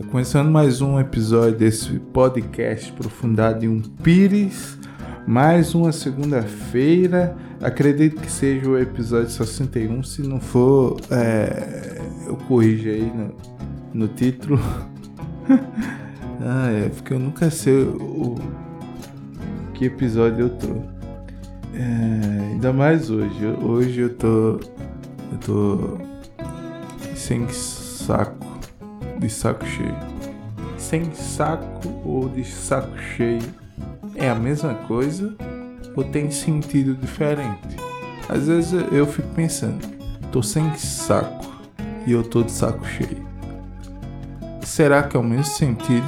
Tá começando mais um episódio desse podcast Profundado em um Pires. Mais uma segunda-feira. Acredito que seja o episódio 61. Se não for, é, eu corrijo aí no, no título. ah, é, porque eu nunca sei o, que episódio eu tô. É, ainda mais hoje. Hoje eu tô. Eu tô. Sem saco de saco cheio. Sem saco ou de saco cheio é a mesma coisa ou tem sentido diferente? Às vezes eu fico pensando, tô sem saco e eu tô de saco cheio. Será que é o mesmo sentido?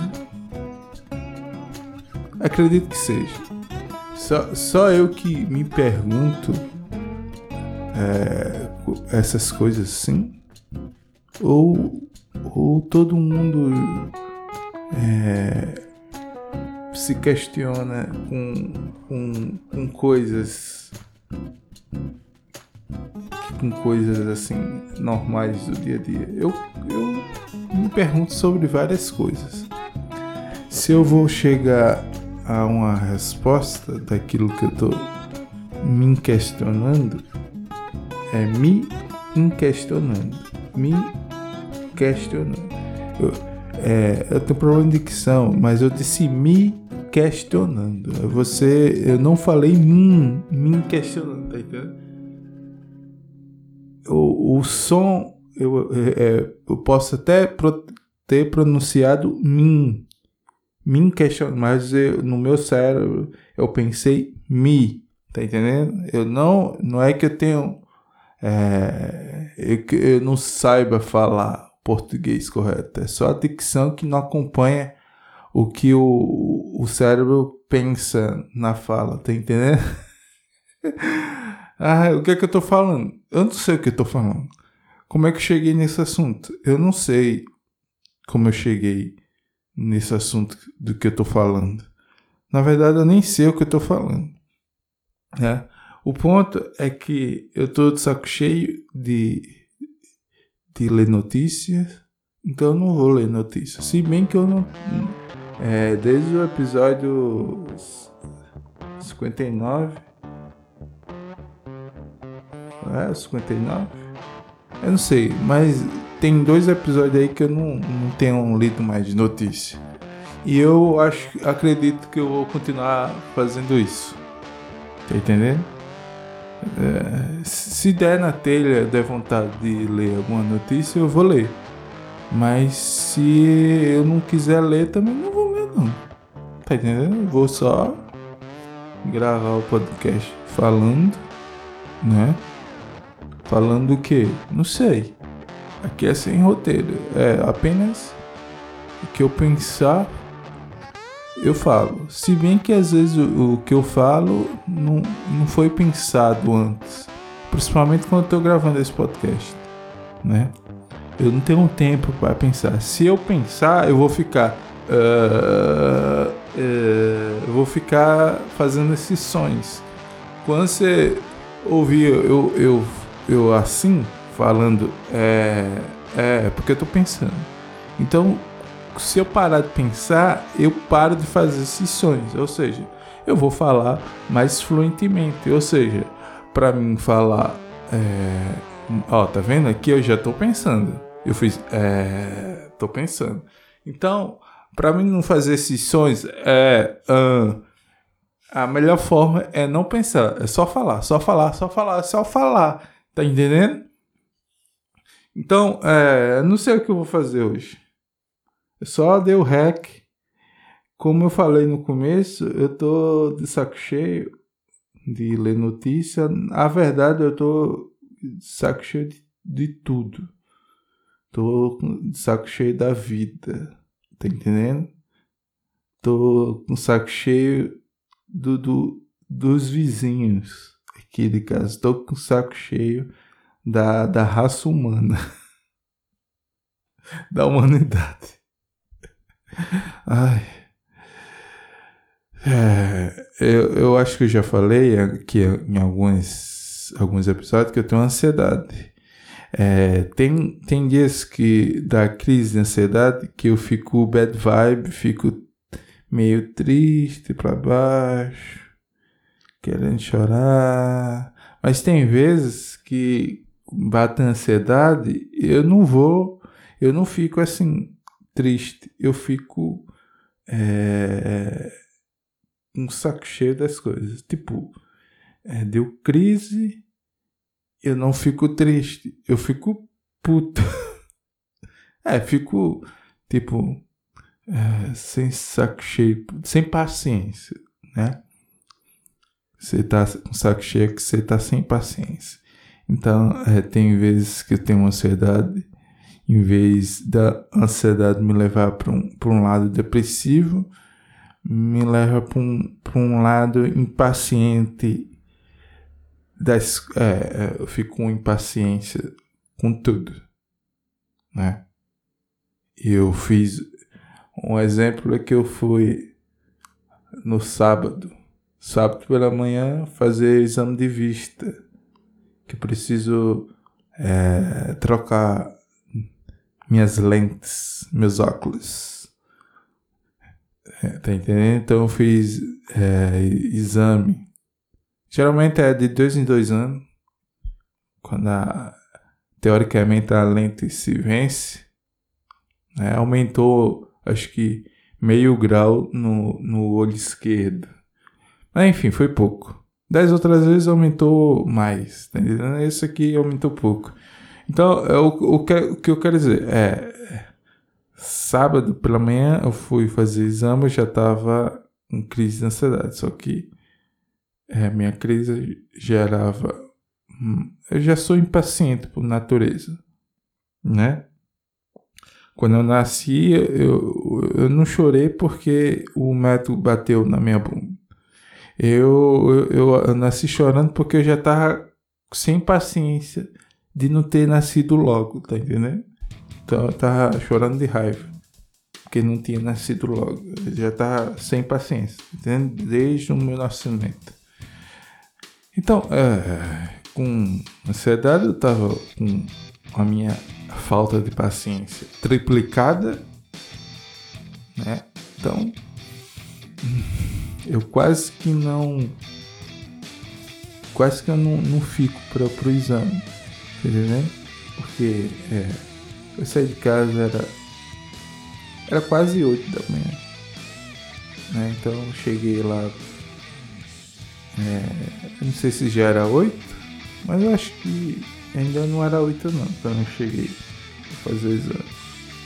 Acredito que seja. Só, só eu que me pergunto é, essas coisas assim? Ou ou todo mundo é, se questiona com, com, com coisas com coisas assim normais do dia a dia. Eu, eu me pergunto sobre várias coisas. Se eu vou chegar a uma resposta daquilo que eu tô me questionando, é me questionando, me questionando. Eu, é, eu tenho problema de dicção, mas eu disse me questionando. Você, eu não falei mim, me questionando, tá entendendo? O, o som, eu, é, é eu posso até pro, ter pronunciado mim, me questionando, mas eu, no meu cérebro eu pensei me, tá entendendo? Eu não, não é que eu tenho, é, eu, eu não saiba falar português correto. É só a dicção que não acompanha o que o, o cérebro pensa na fala, tá entendendo? ah, o que é que eu tô falando? Eu não sei o que eu tô falando. Como é que eu cheguei nesse assunto? Eu não sei como eu cheguei nesse assunto do que eu tô falando. Na verdade, eu nem sei o que eu tô falando. Né? O ponto é que eu tô de saco cheio de de ler notícias, então eu não vou ler notícias. Se bem que eu não. É, desde o episódio 59. É, 59? Eu não sei, mas tem dois episódios aí que eu não, não tenho lido mais de notícia. E eu acho, acredito que eu vou continuar fazendo isso. Tá entendendo? É, se der na telha, der vontade de ler alguma notícia, eu vou ler. Mas se eu não quiser ler, também não vou ler, não. Tá entendendo? vou só gravar o podcast falando, né? Falando o que? Não sei. Aqui é sem roteiro. É apenas o que eu pensar eu falo. Se bem que às vezes o, o, que eu falo não, não foi pensado antes. Principalmente quando eu tô gravando esse podcast, né? Eu não tenho tempo para pensar. Se eu pensar, eu vou ficar. Uh, uh, eu vou ficar fazendo esses sonhos. Quando você ouvir eu, eu, eu assim, falando, é, é porque eu tô pensando. Então, se eu parar de pensar, eu paro de fazer sonhos. Ou seja, eu vou falar mais fluentemente. Ou seja, para mim falar. É... Ó, tá vendo? Aqui eu já tô pensando. Eu fiz. É... Tô pensando. Então, para mim não fazer sonhos, é. Uh, a melhor forma é não pensar. É só falar, só falar, só falar, só falar. Tá entendendo? Então, é, não sei o que eu vou fazer hoje. Só dei o hack. Como eu falei no começo, eu tô de saco cheio de ler notícia. A verdade, eu tô de saco cheio de, de tudo. Tô de saco cheio da vida. Tá entendendo? Tô com saco cheio do, do, dos vizinhos aqui de casa. Tô com saco cheio da, da raça humana. da humanidade. Ai. É, eu, eu acho que eu já falei aqui em alguns, alguns episódios que eu tenho ansiedade. É, tem, tem dias que dá crise de ansiedade que eu fico bad vibe, fico meio triste para baixo, querendo chorar. Mas tem vezes que bate a ansiedade, eu não vou, eu não fico assim triste, eu fico é, um saco cheio das coisas. Tipo, é, deu crise, eu não fico triste, eu fico puto. é, fico tipo é, sem saco cheio, sem paciência, né? Você tá com saco cheio que você tá sem paciência. Então, é, tem vezes que eu tenho ansiedade, em vez da ansiedade me levar para um, um lado depressivo, me leva para um, um lado impaciente. Das, é, é, eu fico com impaciência com tudo, né? Eu fiz um exemplo é que eu fui no sábado, sábado pela manhã, fazer exame de vista, que preciso é, trocar minhas lentes, meus óculos. É, tá entendendo? Então eu fiz é, exame. Geralmente é de dois em dois anos. Quando a, teoricamente a lente se vence. Né? Aumentou acho que meio grau no, no olho esquerdo. Mas enfim, foi pouco. Dez outras vezes aumentou mais, tá entendendo? Esse aqui aumentou pouco. Então, é o, o, que, o que eu quero dizer é. Sábado pela manhã eu fui fazer exame, eu já estava em crise de ansiedade. Só que é, minha crise gerava. Hum, eu já sou impaciente por natureza, né? Quando eu nasci, eu, eu não chorei porque o médico bateu na minha bunda. Eu, eu, eu nasci chorando porque eu já estava sem paciência de não ter nascido logo, tá entendendo? Então eu tava chorando de raiva. Porque não tinha nascido logo. Eu já tava sem paciência, entende? Desde o meu nascimento. Então, é, com ansiedade eu tava com a minha falta de paciência triplicada, né? Então, eu quase que não. Quase que eu não, não fico para o exame, tá entendendo? Porque é, eu saí de casa, era, era quase 8 da manhã, né? Então eu cheguei lá, é, eu não sei se já era 8, mas eu acho que Ainda não era 8 não, quando eu cheguei a fazer o exame.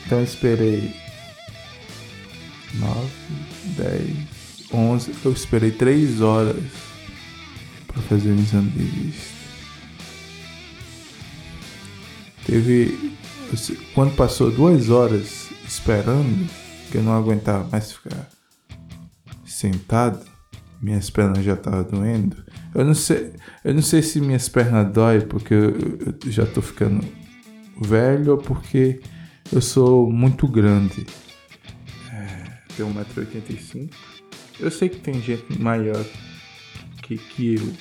Então eu esperei 9, 10, 11, eu esperei 3 horas para fazer o exame de vista. Teve. Quando passou 2 horas esperando, que eu não aguentava mais ficar sentado, minhas pernas já estavam doendo. Eu não sei, eu não sei se minhas pernas dói porque eu, já tô ficando velho ou porque eu sou muito grande. É, tenho 1,85m. Eu sei que tem gente maior que, que eu,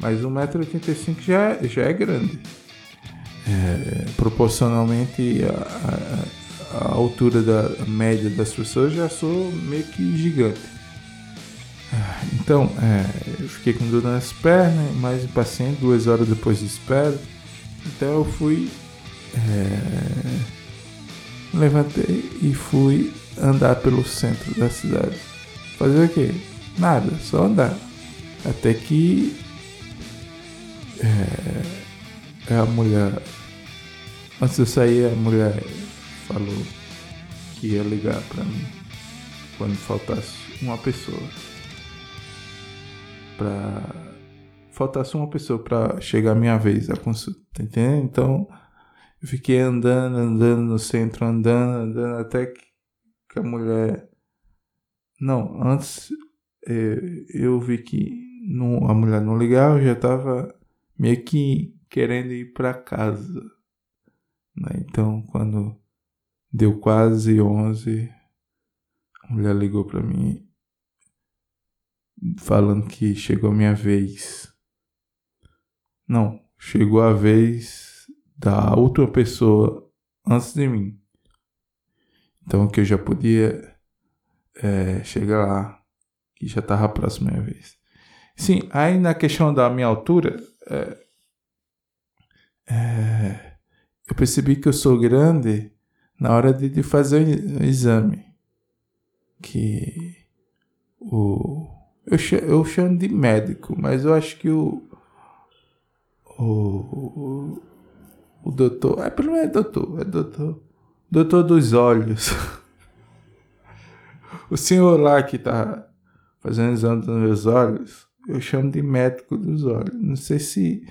mas 1,85m já, já é grande. É, proporcionalmente a altura da média das pessoas já sou meio que gigante. Então, é, eu fiquei com dor nas pernas, mais impaciente, duas horas depois de espera. Então eu fui. É, levantei e fui andar pelo centro da cidade. Fazer o quê? Nada, só andar. Até que é, a mulher. Antes de eu sair, a mulher falou que ia ligar pra mim quando faltasse uma pessoa para faltasse uma pessoa para chegar a minha vez a consulta, tá entendendo? Então eu fiquei andando, andando no centro, andando, andando até que, a mulher não, antes é, eu vi que não, a mulher não ligava, eu já tava meio que querendo ir para casa. Né? Então, quando deu quase 11, a mulher ligou para mim falando que chegou a minha vez. Não, chegou a vez da outra pessoa antes de mim. Então que eu já podia é, chegar lá, que já estava a próxima vez. Sim, aí na questão da minha altura, é, é, eu percebi que eu sou grande na hora de, de fazer o exame. Que o, eu, eu chamo de médico, mas eu acho que o, o, o, o doutor, é pelo menos é doutor, é doutor, doutor dos olhos. o senhor lá que tá fazendo exame dos meus olhos, eu chamo de médico dos olhos. Não sei se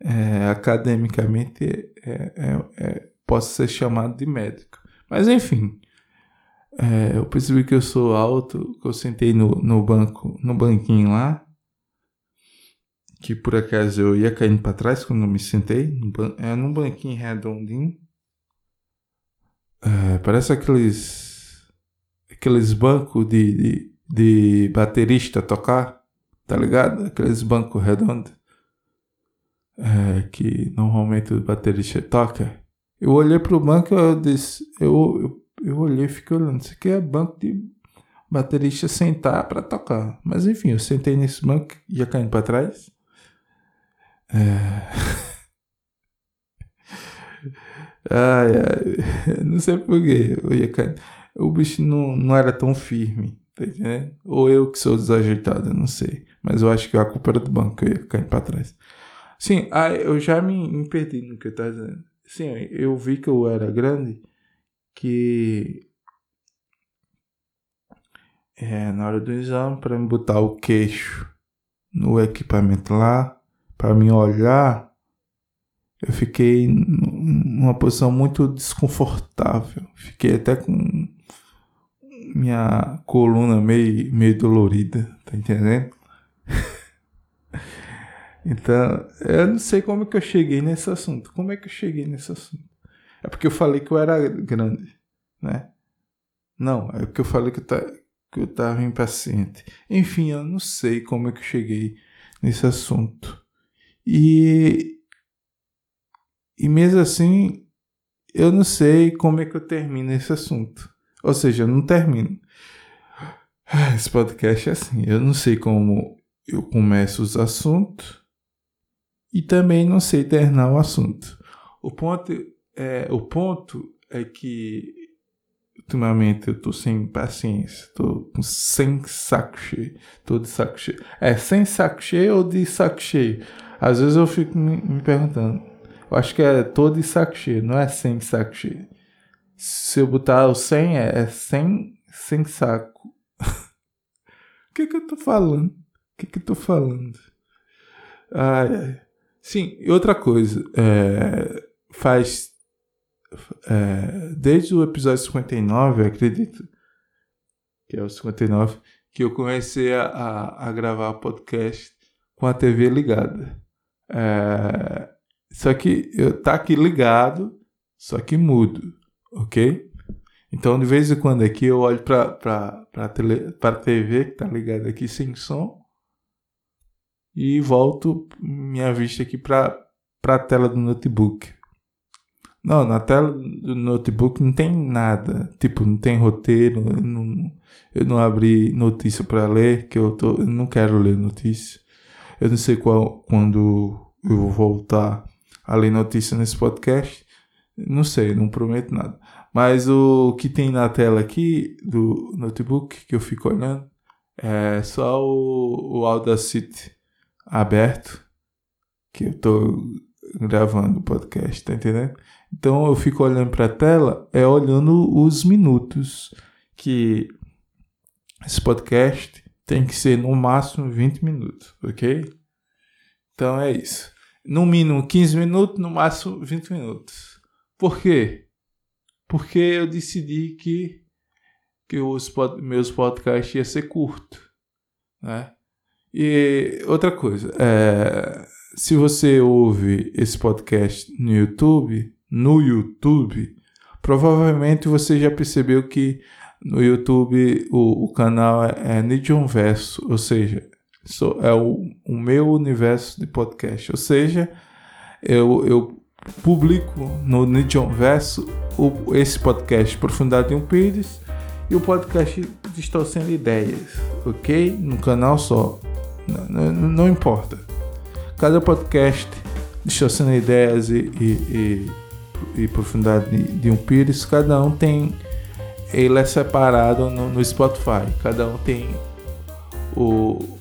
é, academicamente é, é, é, posso ser chamado de médico. Mas enfim, é, eu percebi que eu sou alto, que eu sentei no, no banco, no banquinho lá, que por acaso eu ia caindo para trás quando eu me sentei, é num banquinho redondinho. É, parece aqueles aqueles bancos de, de, de baterista tocar, tá ligado? Aqueles bancos redondos é, que normalmente o baterista toca. Eu olhei pro banco e eu disse, eu, eu, eu olhei e fiquei olhando, isso aqui é banco de baterista sentar para tocar. Mas enfim, eu sentei nesse banco, ia caindo para trás. É... ai, ai, não sei porquê, eu ia caindo. O bicho não, não era tão firme, tá? Ou eu que sou desajeitado, não sei. Mas eu acho que a culpa era do banco, eu ia caindo para trás. Sim, ah, eu já me, me perdi no que eu estava dizendo. Sim, eu vi que eu era grande, que é, na hora do exame, para me botar o queixo no equipamento lá, para me olhar, eu fiquei numa posição muito desconfortável. Fiquei até com minha coluna meio, meio dolorida, tá entendendo? Então, eu não sei como que eu cheguei nesse assunto. Como é que eu cheguei nesse assunto? É porque eu falei que eu era grande, né? Não, é porque eu falei que eu, tá, que eu tava impaciente. Enfim, eu não sei como é que eu cheguei nesse assunto. E, e mesmo assim, eu não sei como é que eu termino esse assunto. Ou seja, eu não termino. Esse podcast é assim, eu não sei como eu começo os assuntos e também não sei terminar o assunto. O ponto é, o ponto é que ultimamente eu tô sem paciência, tô sem saco cheio, tô de saco cheio. É sem saco cheio ou de saco cheio? Às vezes eu fico me, me perguntando. Eu acho que é todo de saco cheio, não é sem saco cheio. Se eu botar o sem, é, é sem, sem saco. O que que eu tô falando? O que que eu tô falando? Ai, ai. Sim, e outra coisa, é, faz. É, desde o episódio 59, eu acredito, que é o 59, que eu comecei a, a, a gravar podcast com a TV ligada. É, só que eu tá aqui ligado, só que mudo, ok? Então, de vez em quando aqui eu olho para a TV que tá ligada aqui sem som e volto minha vista aqui para a tela do notebook. Não, na tela do notebook não tem nada. Tipo, não tem roteiro. Eu não, eu não abri notícia para ler, que eu, tô, eu não quero ler notícia. Eu não sei qual, quando eu vou voltar a ler notícia nesse podcast. Não sei, não prometo nada. Mas o que tem na tela aqui do notebook que eu fico olhando é só o, o Audacity aberto que eu tô gravando o podcast, tá entendendo? Então eu fico olhando para a tela, é olhando os minutos que esse podcast tem que ser no máximo 20 minutos, ok? Então é isso. No mínimo 15 minutos, no máximo 20 minutos. Por quê? Porque eu decidi que, que os pod, meus podcasts iam ser curto, né? E outra coisa, é, se você ouve esse podcast no YouTube, no YouTube, provavelmente você já percebeu que no YouTube o, o canal é, é Nidion Verso, ou seja, é o, o meu universo de podcast. Ou seja, eu, eu publico no Nidion Verso o, esse podcast Profundidade em um Pires e o podcast Distorcendo Ideias, ok? No canal só. Não, não, importa. Cada podcast Distorcendo Ideias e, e, e, e Profundidade de, de um Pires, cada um tem. Ele é separado no, no Spotify. Cada um tem o,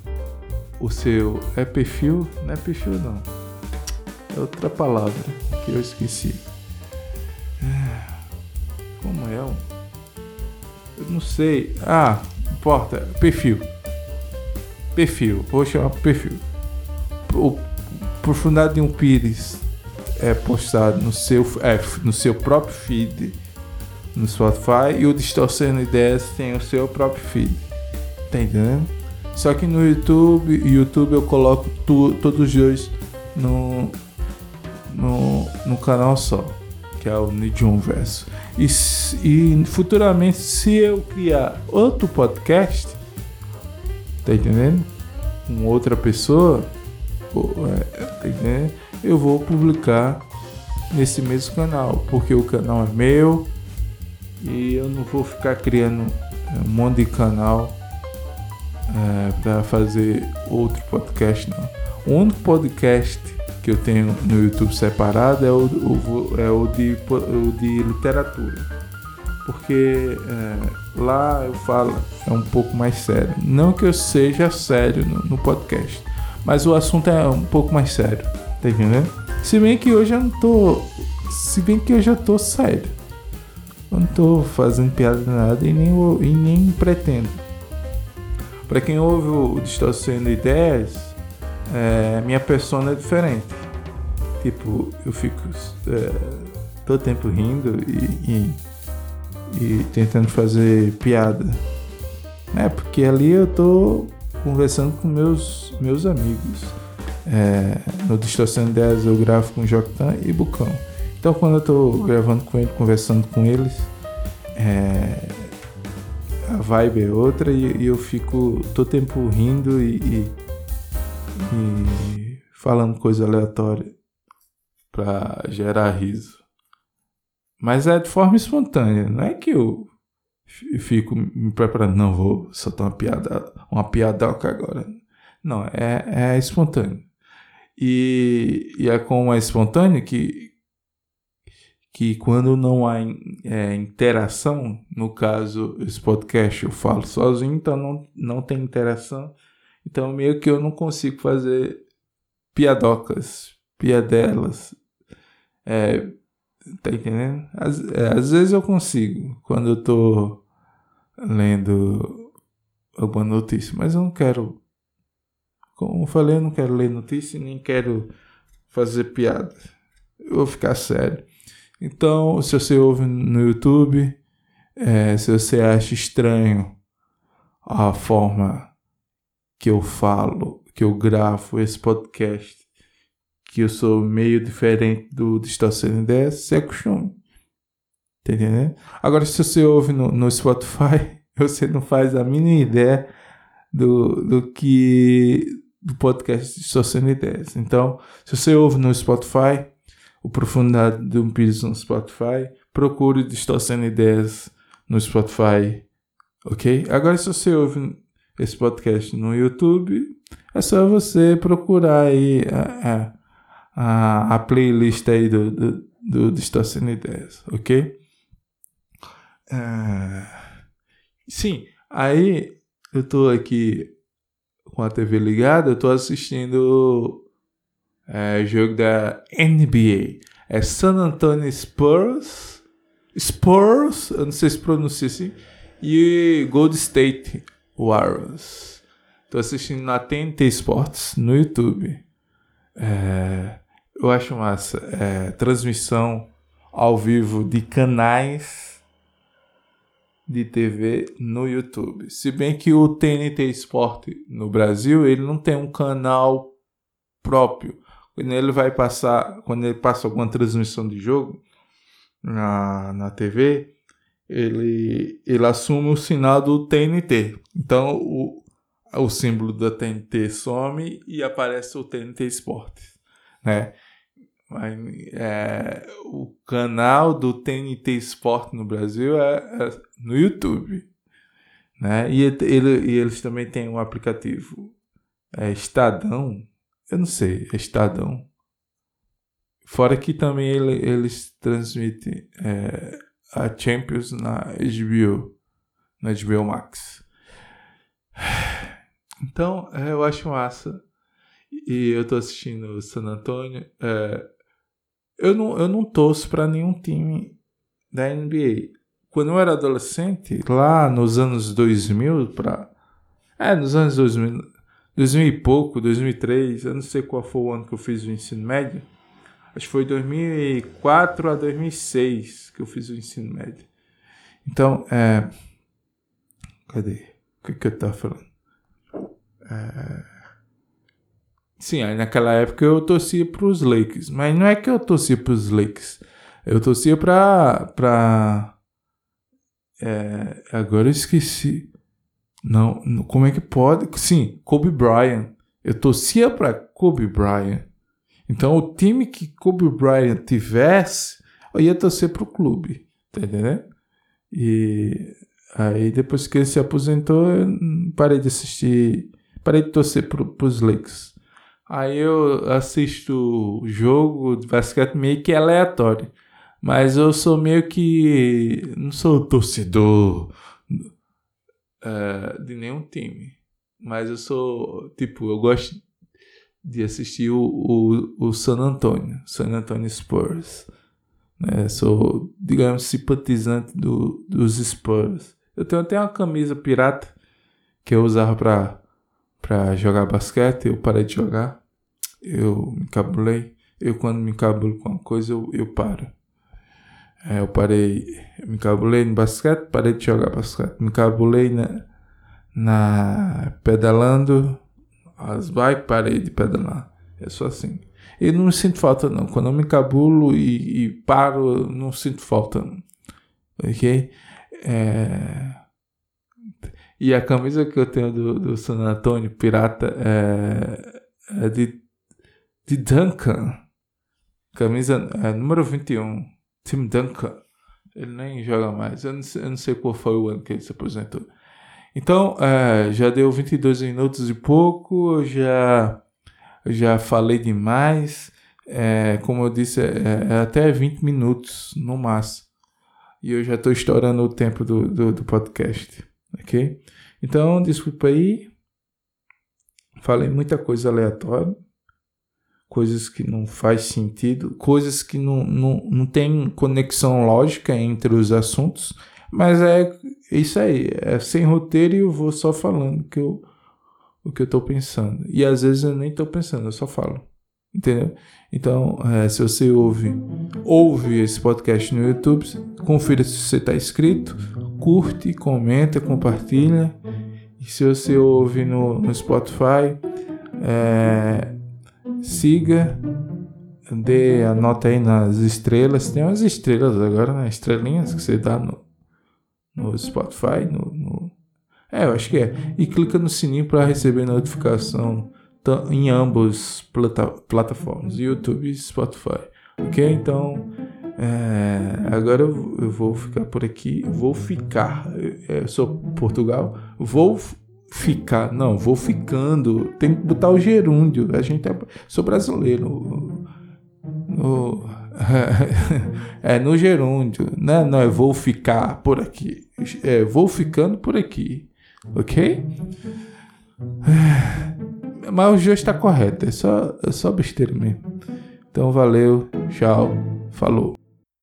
o seu. É perfil? Não é perfil, não. É outra palavra que eu esqueci. É, como é? Eu não sei. Ah, importa. Perfil. Perfil. Vou chamar perfil. O Profundidade de um Pires é postado no seu, é, no seu próprio feed no Spotify e o Distorcendo Ideias tem o seu próprio feed. Tá entendendo? Só que no YouTube, YouTube eu coloco tu, todos os dois no, no, no canal só, que é o Nidium Verso. E, e futuramente, se eu criar outro podcast, tá entendendo? Com outra pessoa, é, tá entendendo? Eu vou publicar nesse mesmo canal, porque o canal é meu e eu não vou ficar criando um monte de canal é, para fazer outro podcast, não. O único podcast que eu tenho no YouTube separado é o, o é o, de, o de literatura. Porque é, lá eu falo, é um pouco mais sério. Não que eu seja sério no, no podcast, mas o assunto é um pouco mais sério. Tá entendendo? Se bem que hoje eu não tô. Se bem que eu já tô sério. Eu não tô fazendo piada nada e nem, e nem pretendo. Para quem ouve o Distorcendo Ideias, é, minha persona é diferente. Tipo, eu fico é, todo tempo rindo e, e, e, tentando fazer piada. É, porque ali eu tô conversando com meus, meus amigos. É, no Distorcendo Ideias eu gravo com Joctan e Bucão. Então quando eu tô gravando com ele, conversando com eles, é, a vibe é outra e, e eu fico todo tempo rindo e, e, e falando coisa aleatória para gerar riso. Mas é de forma espontânea, não é que eu fico me preparando, não vou soltar uma piada, uma piadoca agora. Não, é, é espontâneo. E, e é como é espontâneo que, que quando não há é, interação, no caso, esse podcast eu falo sozinho, então não, não tem interação, então meio que eu não consigo fazer piadocas, piadelas. É, tá entendendo? Às, é, às vezes eu consigo, quando eu tô lendo alguma notícia, mas eu não quero. Como eu falei, eu não quero ler notícia nem quero fazer piada. Eu vou ficar sério. Então, se você ouve no YouTube, é, se você acha estranho a forma que eu falo, que eu gravo esse podcast, que eu sou meio diferente do Distorcendo Ideias, se acostume. Tá entendendo? Agora, se você ouve no, no Spotify, você não faz a mínima ideia do, do que do podcast Distorcendo Ideias. Então, se você ouve no Spotify, o Profundidade de um Pires no Spotify. Procure Distorcendo Ideias no Spotify, ok? Agora, se você ouve esse podcast no YouTube, é só você procurar aí a, a, a playlist aí do, do, do Distorcendo Ideias, ok? É... Sim, aí eu tô aqui com a TV ligada, eu tô assistindo é, jogo da NBA. É San Antonio Spurs, Spurs, eu não sei se pronuncia assim, e Gold State Warriors. Tô assistindo na TNT Sports no YouTube. É, eu acho massa. É, transmissão ao vivo de canais de TV no YouTube. Se bem que o TNT Sport no Brasil, ele não tem um canal próprio. Quando ele vai passar, quando ele passa alguma transmissão de jogo na, na TV, ele, ele assume o sinal do TNT. Então o, o símbolo da TNT some e aparece o TNT Esportes, né? É, o canal do TNT Sport no Brasil é, é no YouTube. Né? E, ele, e eles também têm um aplicativo é, Estadão. Eu não sei, é Estadão. Fora que também ele, eles transmitem é, a Champions na HBO, na HBO Max. Então, é, eu acho massa. E eu tô assistindo San Antonio. É, eu, não, eu não torço para nenhum time da NBA. Quando eu era adolescente, lá nos anos 2000, pra, é, nos anos 2000, 2000 e pouco, 2003, eu não sei qual foi o ano que eu fiz o ensino médio. Acho que foi 2004 a 2006 que eu fiz o ensino médio. Então, é. Cadê? O que, que eu tava falando? É... Sim, aí naquela época eu torcia para os Lakers. Mas não é que eu torcia para os Lakers. Eu torcia para. Pra... É... Agora eu esqueci. Não, como é que pode? Sim, Kobe Bryant. Eu torcia para Kobe Bryant. Então, o time que Kobe Bryant tivesse, eu ia torcer pro clube, tá entendendo? E aí, depois que ele se aposentou, eu parei de assistir, parei de torcer pro, pros Lakers. Aí eu assisto jogo de basquete meio que aleatório. Mas eu sou meio que. Não sou torcedor uh, de nenhum time. Mas eu sou. Tipo, eu gosto de assistir o, o, o San Antonio, San Antonio Spurs. Né? Sou, digamos, simpatizante do, dos Spurs. Eu tenho até uma camisa pirata que eu usava para para jogar basquete. Eu parei de jogar. Eu me cabulei. Eu, quando me cabulo com uma coisa, eu, eu paro. É, eu parei, eu me cabulei no basquete, parei de jogar basquete. Me cabulei na, na pedalando, as bikes, parei de pedalar. É só assim. E não sinto falta não. Quando eu me cabulo e, e paro, não sinto falta. Não. Ok? É... E a camisa que eu tenho do, do San Antonio Pirata é, é de, de Duncan. Camisa é, número 21. Tim Duncan. Ele nem joga mais. Eu não, sei, eu não sei qual foi o ano que ele se aposentou. Então, é, já deu 22 minutos e pouco, já, já falei demais. É, como eu disse, é, é, até 20 minutos no máximo. E eu já estou estourando o tempo do, do, do, podcast, ok? Então, desculpa aí. Falei muita coisa aleatória, coisas que não faz sentido, coisas que não, não, não tem conexão lógica entre os assuntos, mas é isso aí, é sem roteiro e eu vou só falando que eu, o que eu tô pensando. E às vezes eu nem tô pensando, eu só falo. Entendeu? Então, é, se você ouve, ouve esse podcast no YouTube, confira se você está inscrito, curte, comenta, compartilha. E se você ouve no, no Spotify, é, siga, dê a nota aí nas estrelas. Tem umas estrelas agora, né? Estrelinhas que você dá no, no Spotify, no, no, É, eu acho que é. E clica no sininho para receber notificação em ambos plata plataformas, YouTube e Spotify. Ok? Então, é, agora eu, eu, vou ficar por aqui. Vou ficar. Eu, eu sou Portugal. Vou ficar. Não, vou ficando. Tem que botar o gerúndio. A gente é. Sou brasileiro. No, é no gerúndio, né? Não é vou ficar por aqui. É vou ficando por aqui. Ok? Mas o já está correto. É só, é só besteira mesmo. Então valeu, tchau, falou.